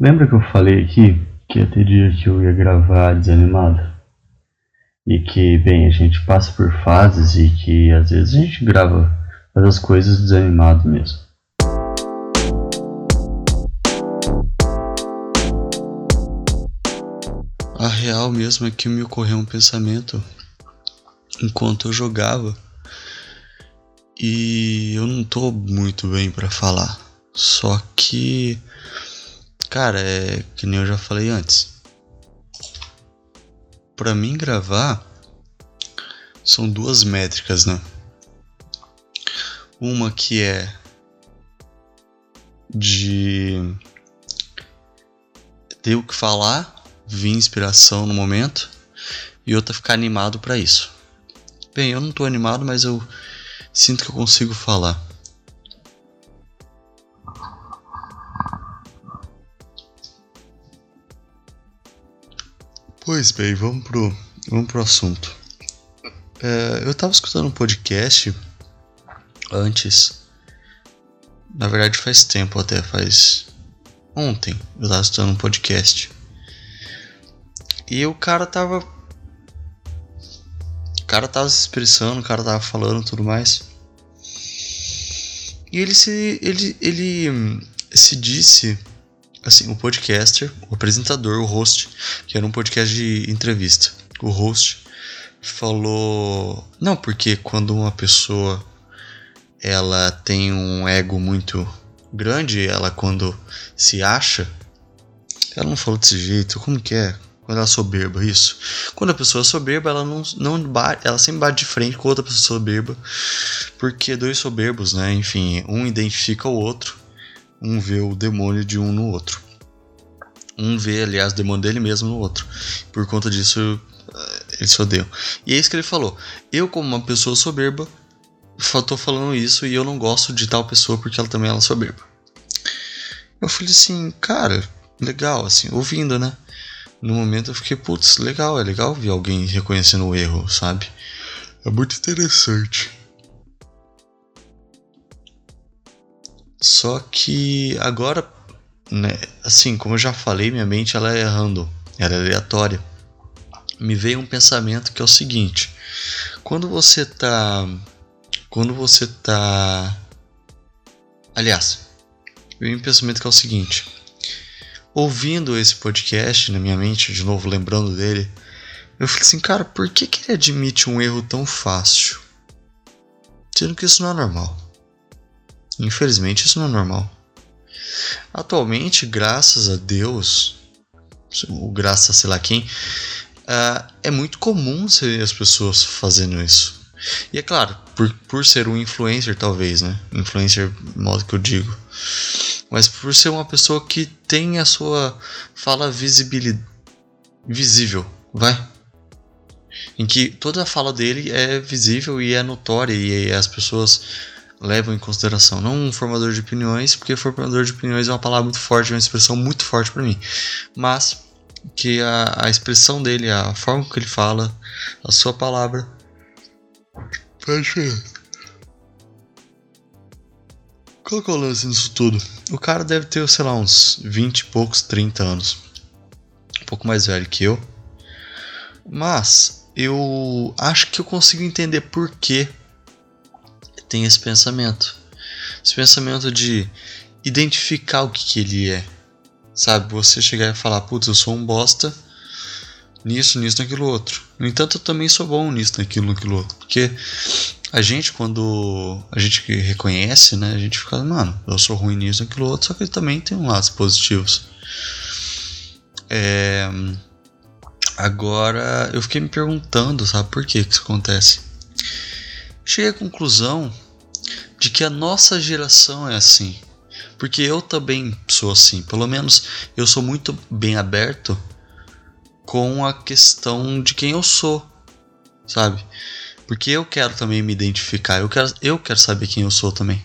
Lembra que eu falei aqui que ia ter dia que eu ia gravar desanimado? E que, bem, a gente passa por fases e que às vezes a gente grava as coisas desanimado mesmo. A real mesmo é que me ocorreu um pensamento enquanto eu jogava e eu não tô muito bem para falar. Só que, cara, é que nem eu já falei antes. Para mim gravar são duas métricas, né? Uma que é de ter o que falar, vir inspiração no momento, e outra ficar animado para isso. Bem, eu não tô animado, mas eu sinto que eu consigo falar. Pois bem, vamos pro, vamos pro assunto. É, eu tava escutando um podcast antes. Na verdade faz tempo até, faz. Ontem eu tava escutando um podcast. E o cara tava cara tava se expressando, o cara tava falando tudo mais. E ele se. ele, ele hum, se disse. Assim, o podcaster, o apresentador, o host, que era um podcast de entrevista. O host falou. Não, porque quando uma pessoa ela tem um ego muito grande, ela quando se acha. Ela não falou desse jeito, como que é? Quando ela é soberba, isso. Quando a pessoa é soberba, ela não, não bate, ela sempre bate de frente com outra pessoa soberba. Porque dois soberbos, né? Enfim, um identifica o outro, um vê o demônio de um no outro. Um vê, aliás, o demônio dele mesmo no outro. Por conta disso, eh, eles se odeiam. E é isso que ele falou. Eu, como uma pessoa soberba, tô falando isso e eu não gosto de tal pessoa porque ela também é soberba. Eu falei assim, cara, legal, assim, ouvindo, né? no momento eu fiquei, putz, legal, é legal ver alguém reconhecendo o erro, sabe? É muito interessante. Só que agora, né, assim, como eu já falei, minha mente ela é random, ela é aleatória. Me veio um pensamento que é o seguinte: quando você tá quando você tá aliás, veio um pensamento que é o seguinte: ouvindo esse podcast na minha mente, de novo lembrando dele, eu falei assim, cara, por que, que ele admite um erro tão fácil? Sendo que isso não é normal. Infelizmente, isso não é normal. Atualmente, graças a Deus, ou graças a sei lá quem, uh, é muito comum as pessoas fazendo isso. E é claro, por, por ser um influencer, talvez, né? Influencer, modo que eu digo mas por ser uma pessoa que tem a sua fala visível, vai. Em que toda a fala dele é visível e é notória e as pessoas levam em consideração. Não um formador de opiniões, porque formador de opiniões é uma palavra muito forte, é uma expressão muito forte para mim. Mas que a, a expressão dele, a forma que ele fala, a sua palavra diferença. Qual que é o lance nisso tudo? O cara deve ter, sei lá, uns 20 e poucos, 30 anos. Um pouco mais velho que eu. Mas eu acho que eu consigo entender por que tem esse pensamento. Esse pensamento de identificar o que, que ele é. Sabe? Você chegar e falar, putz, eu sou um bosta nisso, nisso, naquilo outro. No entanto, eu também sou bom nisso, naquilo, naquilo outro. Porque a gente, quando a gente reconhece, né, a gente fica, mano, eu sou ruim nisso, naquilo outro, só que também tem um lados positivos. É... Agora, eu fiquei me perguntando, sabe, por que, que isso acontece? Cheguei à conclusão de que a nossa geração é assim. Porque eu também sou assim. Pelo menos eu sou muito bem aberto com a questão de quem eu sou, sabe? Porque eu quero também me identificar, eu quero, eu quero saber quem eu sou também.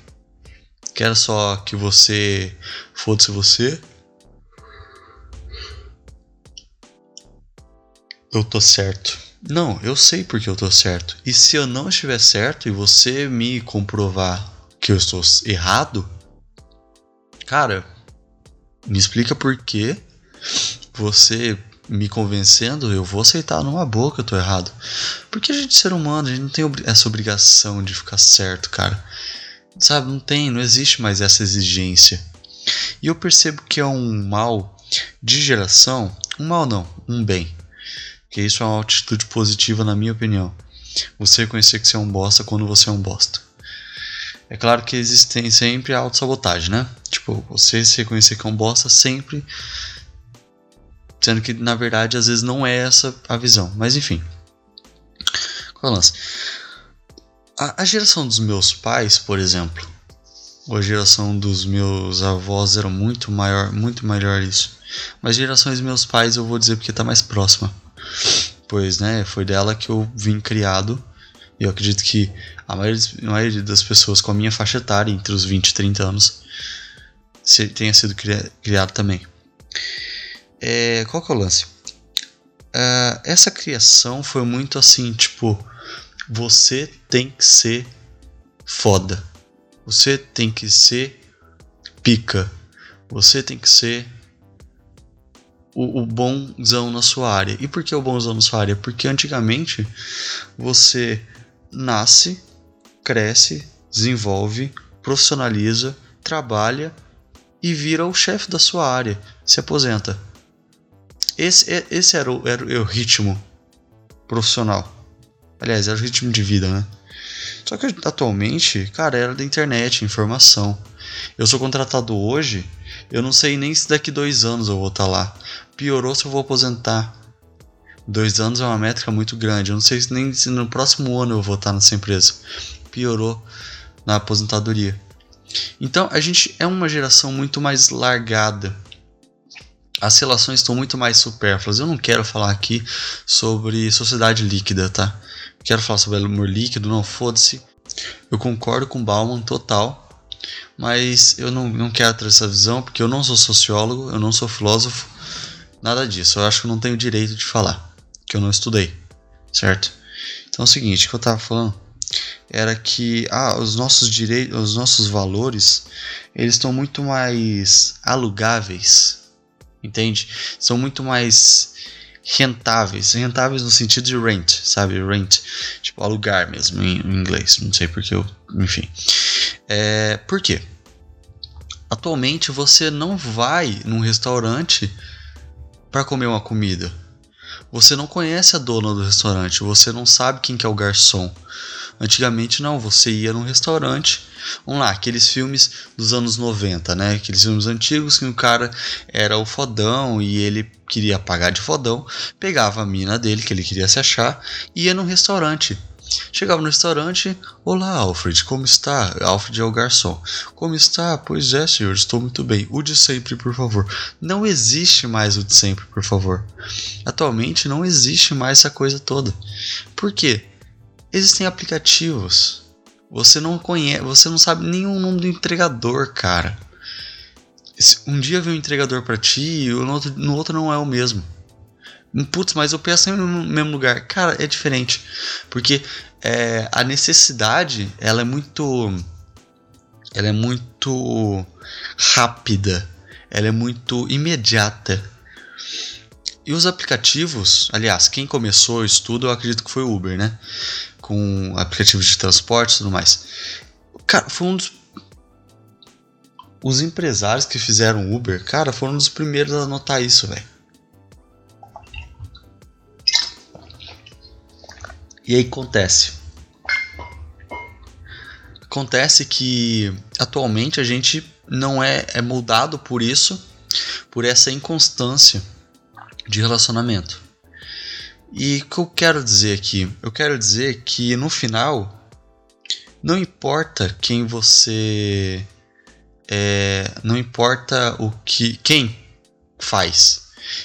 Quero só que você foda-se você. Eu tô certo. Não, eu sei porque eu tô certo. E se eu não estiver certo e você me comprovar que eu estou errado, cara, Me explica por que você me convencendo, eu vou aceitar numa boa que eu tô errado. Porque a gente ser humano, a gente não tem essa obrigação de ficar certo, cara. Sabe, não tem, não existe mais essa exigência. E eu percebo que é um mal de geração, um mal não, um bem. Que isso é uma atitude positiva na minha opinião. Você reconhecer que você é um bosta quando você é um bosta. É claro que existe sempre autossabotagem, né? Tipo, você se reconhecer que é um bosta sempre Sendo que, na verdade, às vezes não é essa a visão. Mas enfim. Qual é o lance? A, a geração dos meus pais, por exemplo, ou a geração dos meus avós era muito maior, muito melhor isso. Mas gerações dos meus pais eu vou dizer porque está mais próxima. Pois, né, foi dela que eu vim criado. E eu acredito que a maioria, a maioria das pessoas com a minha faixa etária, entre os 20 e 30 anos, tenha sido criado também. É, qual que é o lance? Uh, essa criação foi muito assim, tipo, você tem que ser foda. Você tem que ser pica. Você tem que ser o, o bonzão na sua área. E por que o bonzão na sua área? Porque antigamente você nasce, cresce, desenvolve, profissionaliza, trabalha e vira o chefe da sua área, se aposenta. Esse, é, esse era, o, era o ritmo profissional. Aliás, era o ritmo de vida, né? Só que atualmente, cara, era da internet, informação. Eu sou contratado hoje, eu não sei nem se daqui dois anos eu vou estar tá lá. Piorou se eu vou aposentar. Dois anos é uma métrica muito grande. Eu não sei nem se no próximo ano eu vou estar tá nessa empresa. Piorou na aposentadoria. Então a gente é uma geração muito mais largada as relações estão muito mais supérfluas. Eu não quero falar aqui sobre sociedade líquida, tá? Quero falar sobre amor líquido, não foda-se. Eu concordo com Bauman total, mas eu não, não quero trazer essa visão porque eu não sou sociólogo, eu não sou filósofo, nada disso. Eu acho que eu não tenho direito de falar, que eu não estudei, certo? Então é o seguinte, o que eu tava falando era que ah, os nossos direitos, os nossos valores, eles estão muito mais alugáveis entende? São muito mais rentáveis, rentáveis no sentido de rent, sabe? Rent, tipo alugar mesmo em, inglês, não sei porque eu, enfim. É, por quê? Atualmente você não vai num restaurante para comer uma comida. Você não conhece a dona do restaurante, você não sabe quem que é o garçom. Antigamente não, você ia num restaurante, vamos lá, aqueles filmes dos anos 90, né? Aqueles filmes antigos que o cara era o fodão e ele queria pagar de fodão, pegava a mina dele que ele queria se achar e ia num restaurante. Chegava no restaurante, olá Alfred, como está? Alfred é o garçom. Como está? Pois é, senhor, estou muito bem. O de sempre, por favor. Não existe mais o de sempre, por favor. Atualmente não existe mais essa coisa toda. Por quê? Existem aplicativos. Você não conhece, você não sabe nenhum nome do entregador, cara. Um dia vem um entregador para ti e no outro, no outro não é o mesmo. Putz, mas eu peço no mesmo lugar. Cara, é diferente. Porque é, a necessidade, ela é muito. Ela é muito rápida. Ela é muito imediata. E os aplicativos, aliás, quem começou o estudo, eu acredito que foi o Uber, né? Com aplicativos de transporte e tudo mais. Cara, foi um dos. Os empresários que fizeram Uber, cara, foram um dos primeiros a notar isso, velho. E aí acontece. Acontece que atualmente a gente não é, é moldado por isso, por essa inconstância de relacionamento. E o que eu quero dizer aqui? Eu quero dizer que no final, não importa quem você. É, não importa o que. quem faz.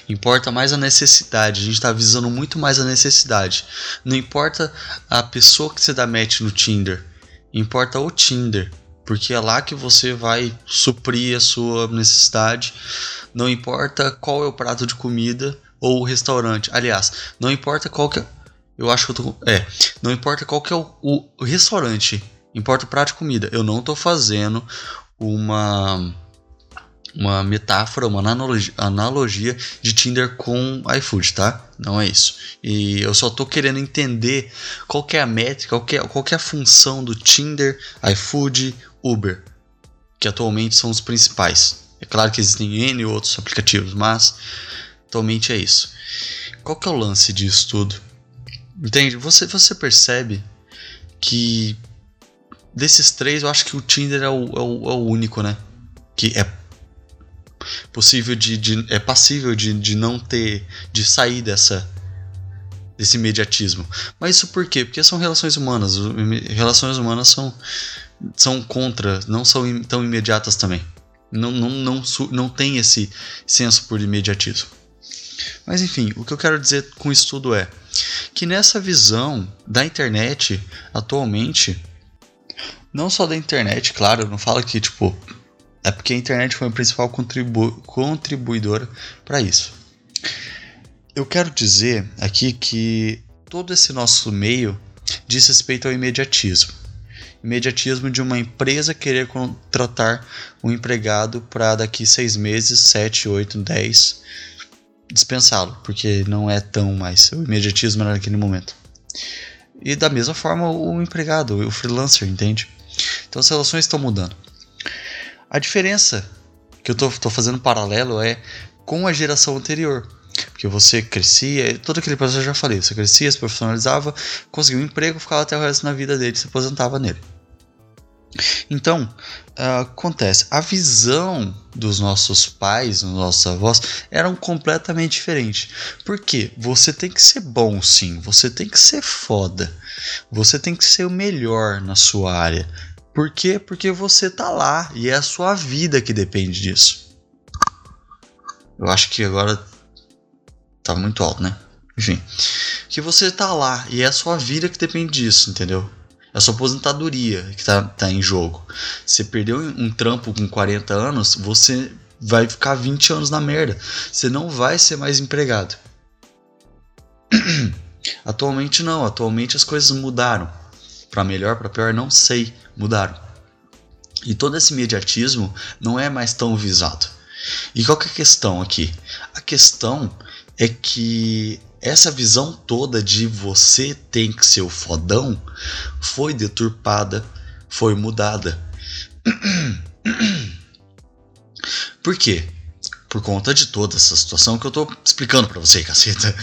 Importa mais a necessidade. A gente está visando muito mais a necessidade. Não importa a pessoa que você dá match no Tinder. Importa o Tinder. Porque é lá que você vai suprir a sua necessidade. Não importa qual é o prato de comida ou o restaurante. Aliás, não importa qual que é. Eu acho que eu tô. É. Não importa qual que é o, o, restaurante. Importa o prato de comida. Eu não tô fazendo uma. uma metáfora, uma analogia, analogia de Tinder com iFood, tá? Não é isso. E eu só tô querendo entender qual que é a métrica, qual que é, qual que é a função do Tinder, iFood, Uber, que atualmente são os principais. É claro que existem N outros aplicativos, mas atualmente é isso. Qual que é o lance disso tudo? Entende? Você, você percebe que desses três, eu acho que o Tinder é o, é o, é o único, né? Que é possível de, de é passível de, de não ter de sair dessa desse imediatismo. Mas isso por quê? Porque são relações humanas. Relações humanas são são contra, não são tão imediatas também. Não, não, não, não tem esse senso por imediatismo. Mas enfim, o que eu quero dizer com isso tudo é que nessa visão da internet atualmente, não só da internet, claro, não fala que tipo é porque a internet foi a principal contribu para isso. Eu quero dizer aqui que todo esse nosso meio diz respeito ao imediatismo. Imediatismo de uma empresa querer contratar um empregado para daqui seis meses, sete, oito, dez, dispensá-lo, porque não é tão mais. O imediatismo era naquele momento. E da mesma forma o empregado, o freelancer, entende? Então as relações estão mudando. A diferença que eu estou fazendo paralelo é com a geração anterior. Porque você crescia, todo aquele processo eu já falei, você crescia, se profissionalizava, conseguia um emprego, ficava até o resto da vida dele, se aposentava nele. Então, uh, acontece, a visão dos nossos pais, dos nossos avós, eram completamente diferente. Por quê? Você tem que ser bom sim, você tem que ser foda, você tem que ser o melhor na sua área, por quê? Porque você tá lá e é a sua vida que depende disso. Eu acho que agora tá muito alto, né? Enfim, que você tá lá e é a sua vida que depende disso, entendeu? É a sua aposentadoria que tá, tá em jogo. Você perdeu um trampo com 40 anos, você vai ficar 20 anos na merda. Você não vai ser mais empregado. Atualmente não, atualmente as coisas mudaram. Para melhor, para pior, não sei mudaram. E todo esse imediatismo não é mais tão visado. E qual que é a questão aqui? A questão é que essa visão toda de você tem que ser o fodão foi deturpada, foi mudada. Por quê? Por conta de toda essa situação que eu tô explicando para você, caceta.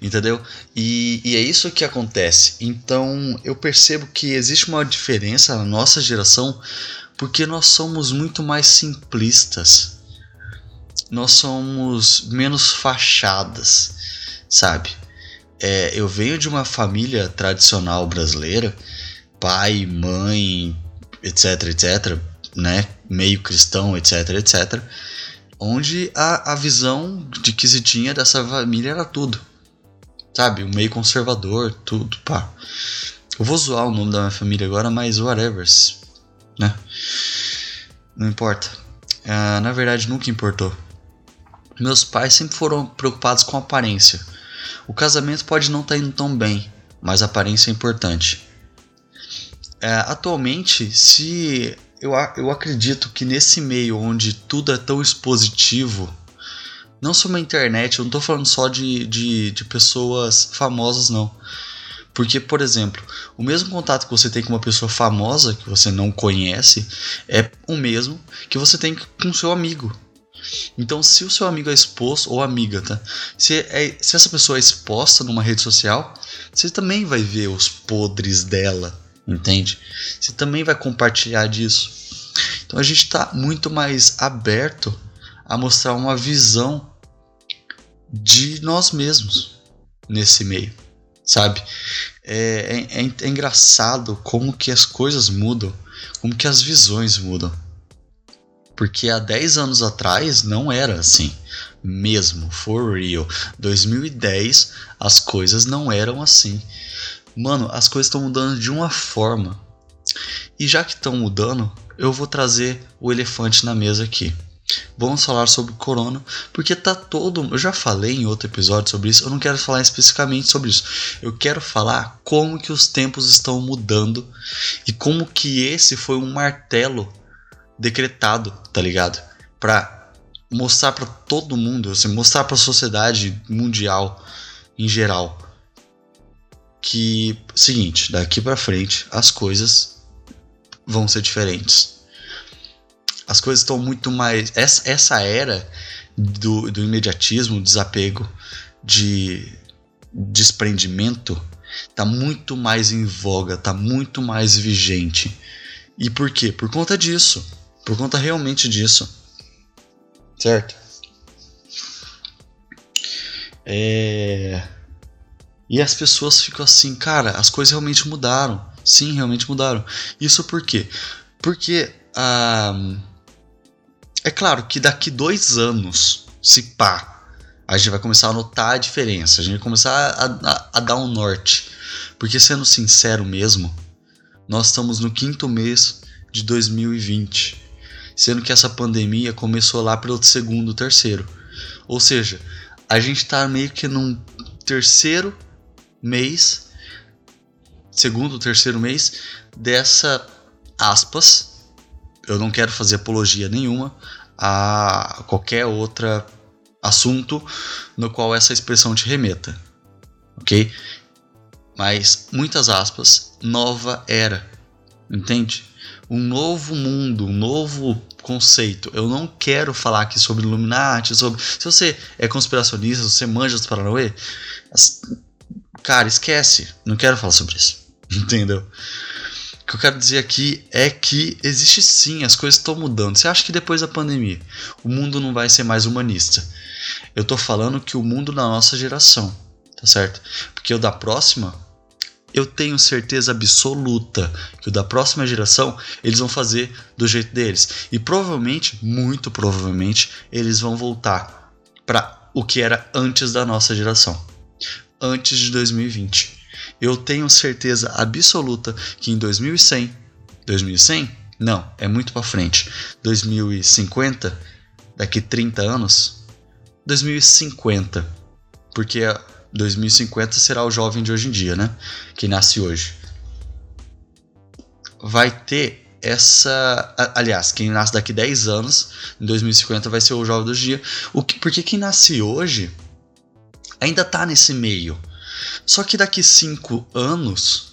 Entendeu? E, e, é isso que acontece. Então eu percebo que existe uma diferença na nossa geração porque nós somos muito mais simplistas. Nós somos menos fachadas, sabe? É, eu venho de uma família tradicional brasileira, pai, mãe, etc, etc, né? Meio cristão, etc, etc onde a, a visão de que se tinha dessa família era tudo. Sabe? O meio conservador, tudo, pá. Eu vou zoar o nome da minha família agora, mas whatever, né? Não importa. Uh, na verdade, nunca importou. Meus pais sempre foram preocupados com aparência. O casamento pode não estar tá indo tão bem, mas a aparência é importante. Uh, atualmente, se eu, eu acredito que nesse meio onde tudo é tão expositivo, não só na internet, eu não tô falando só de, de, de pessoas famosas, não. Porque, por exemplo, o mesmo contato que você tem com uma pessoa famosa que você não conhece é o mesmo que você tem com seu amigo. Então, se o seu amigo é exposto, ou amiga, tá? Se, é, se essa pessoa é exposta numa rede social, você também vai ver os podres dela entende? Você também vai compartilhar disso. Então a gente está muito mais aberto a mostrar uma visão de nós mesmos nesse meio, sabe? É, é, é, é engraçado como que as coisas mudam, como que as visões mudam. Porque há 10 anos atrás não era assim. Mesmo, for real. 2010 as coisas não eram assim. Mano, as coisas estão mudando de uma forma. E já que estão mudando, eu vou trazer o elefante na mesa aqui. Vamos falar sobre corona, porque tá todo. Eu já falei em outro episódio sobre isso, eu não quero falar especificamente sobre isso. Eu quero falar como que os tempos estão mudando e como que esse foi um martelo decretado, tá ligado? Para mostrar para todo mundo, assim, mostrar para a sociedade mundial em geral que seguinte, daqui para frente as coisas vão ser diferentes. As coisas estão muito mais essa, essa era do, do imediatismo, desapego, de desprendimento tá muito mais em voga, tá muito mais vigente. E por quê? Por conta disso. Por conta realmente disso. Certo? É... E as pessoas ficam assim, cara, as coisas realmente mudaram. Sim, realmente mudaram. Isso por quê? Porque ah, é claro que daqui dois anos, se pá, a gente vai começar a notar a diferença, a gente vai começar a, a, a dar um norte. Porque sendo sincero mesmo, nós estamos no quinto mês de 2020, sendo que essa pandemia começou lá pelo segundo, terceiro. Ou seja, a gente está meio que num terceiro mês, segundo, terceiro mês dessa aspas. Eu não quero fazer apologia nenhuma a qualquer outra assunto no qual essa expressão te remeta, ok? Mas muitas aspas, nova era, entende? Um novo mundo, um novo conceito. Eu não quero falar aqui sobre Illuminati, sobre. Se você é conspiracionista, você manja dos Paranauê, cara, esquece. Não quero falar sobre isso. Entendeu? O que eu quero dizer aqui é que existe sim, as coisas estão mudando. Você acha que depois da pandemia o mundo não vai ser mais humanista? Eu tô falando que o mundo da nossa geração, tá certo? Porque o da próxima eu tenho certeza absoluta que o da próxima geração eles vão fazer do jeito deles. E provavelmente, muito provavelmente, eles vão voltar para o que era antes da nossa geração. Antes de 2020. Eu tenho certeza absoluta que em 2100, 2100? Não, é muito para frente. 2050, daqui 30 anos, 2050. Porque 2050 será o jovem de hoje em dia, né? Que nasce hoje. Vai ter essa. Aliás, quem nasce daqui 10 anos, em 2050 vai ser o jovem do dia. O que, porque quem nasce hoje ainda tá nesse meio. Só que daqui 5 anos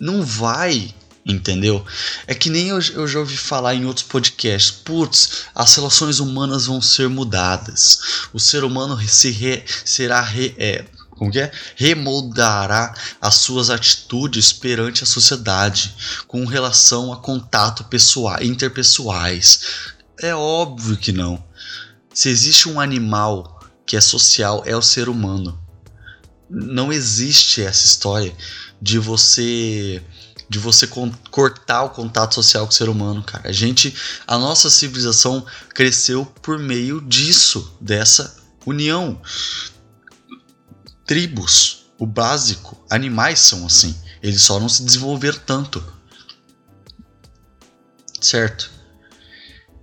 não vai entendeu? É que nem eu, eu, já ouvi falar em outros podcasts, putz, as relações humanas vão ser mudadas, o ser humano se re, será re, é, como que é? remoldará as suas atitudes perante a sociedade com relação a contato pessoal, interpessoais. É óbvio que não. Se existe um animal que é social, é o ser humano. Não existe essa história de você de você cortar o contato social com o ser humano, cara. A gente, a nossa civilização cresceu por meio disso, dessa união. Tribos, o básico, animais são assim. Eles só não se desenvolveram tanto. Certo?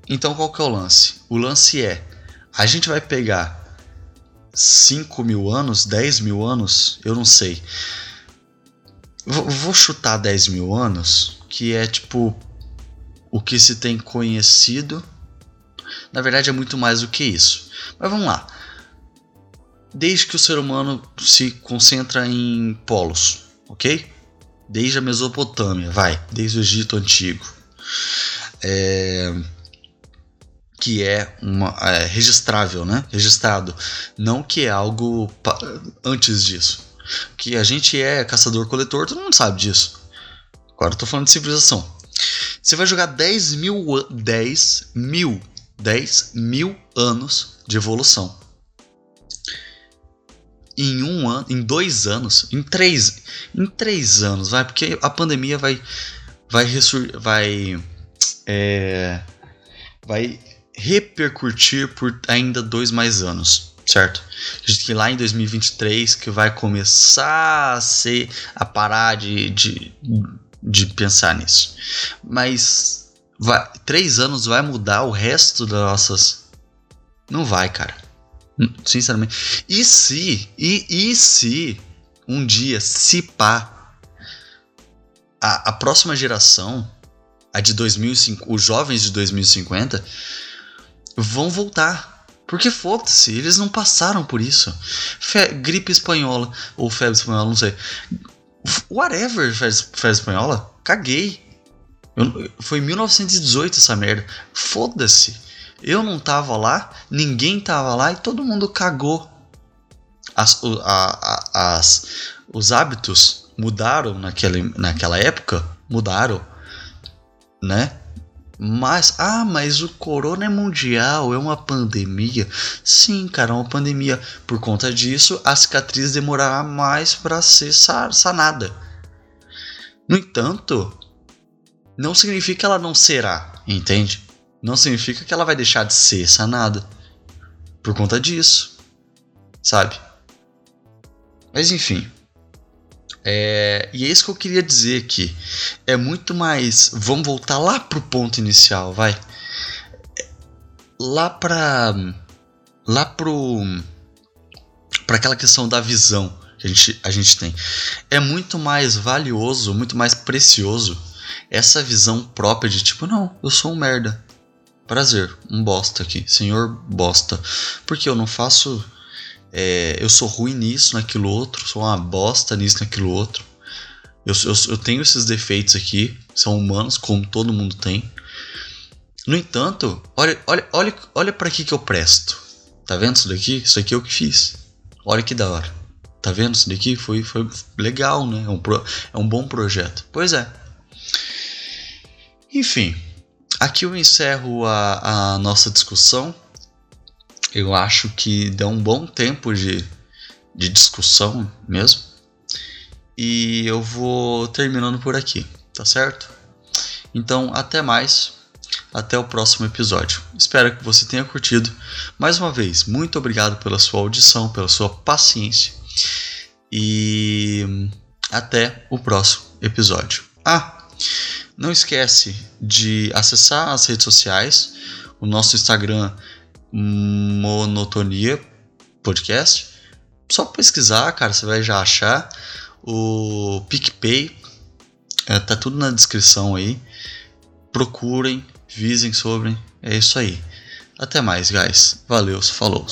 Então qual que é o lance? O lance é, a gente vai pegar 5 mil anos, 10 mil anos, eu não sei Vou chutar 10 mil anos, que é tipo o que se tem conhecido. Na verdade, é muito mais do que isso. Mas vamos lá. Desde que o ser humano se concentra em polos, ok? Desde a Mesopotâmia, vai, desde o Egito Antigo. É, que é, uma, é registrável, né? Registrado. Não que é algo antes disso que a gente é caçador-coletor, todo mundo sabe disso. Agora eu tô falando de civilização. Você vai jogar 10 mil, 10 mil, 10 mil anos de evolução. Em um ano, em dois anos, em três, em três anos, vai, porque a pandemia vai, vai, vai, é, vai repercutir por ainda dois mais anos certo? Acredito que lá em 2023 que vai começar a ser a parar de, de, de pensar nisso. Mas vai, três anos vai mudar o resto das nossas. Não vai, cara. Sinceramente. E se, e, e se um dia, se pá, a, a próxima geração, a de 2005, os jovens de 2050, vão voltar. Porque foda-se, eles não passaram por isso. Fe gripe espanhola, ou febre espanhola, não sei. Whatever, febre espanhola, caguei. Eu, foi em 1918 essa merda. Foda-se. Eu não tava lá, ninguém tava lá e todo mundo cagou. As, a, a, as, os hábitos mudaram naquele, naquela época, mudaram, né? Mas, ah, mas o corona é mundial, é uma pandemia. Sim, cara, é uma pandemia. Por conta disso, a cicatriz demorará mais para ser sanada. No entanto, não significa que ela não será, entende? Não significa que ela vai deixar de ser sanada. Por conta disso, sabe? Mas enfim. É, e é isso que eu queria dizer aqui. É muito mais. Vamos voltar lá pro ponto inicial, vai. Lá pra. Lá pro. Pra aquela questão da visão que a gente, a gente tem. É muito mais valioso, muito mais precioso essa visão própria de tipo, não, eu sou um merda. Prazer, um bosta aqui, senhor bosta. Porque eu não faço é, eu sou ruim nisso, naquilo outro, sou uma bosta nisso, naquilo outro. Eu, eu, eu tenho esses defeitos aqui, são humanos, como todo mundo tem. No entanto, olha, olha, olha, olha para que que eu presto. Tá vendo isso daqui? Isso aqui é o que fiz. Olha que da hora. Tá vendo isso daqui? Foi, foi legal, né? É um, pro, é um bom projeto. Pois é. Enfim, aqui eu encerro a, a nossa discussão eu acho que deu um bom tempo de, de discussão mesmo. E eu vou terminando por aqui, tá certo? Então, até mais. Até o próximo episódio. Espero que você tenha curtido. Mais uma vez, muito obrigado pela sua audição, pela sua paciência. E até o próximo episódio. Ah, não esquece de acessar as redes sociais. O nosso Instagram Monotonia Podcast. Só pesquisar, cara, você vai já achar. O PicPay, é, tá tudo na descrição aí. Procurem, visem sobre. É isso aí. Até mais, guys. Valeu, falou.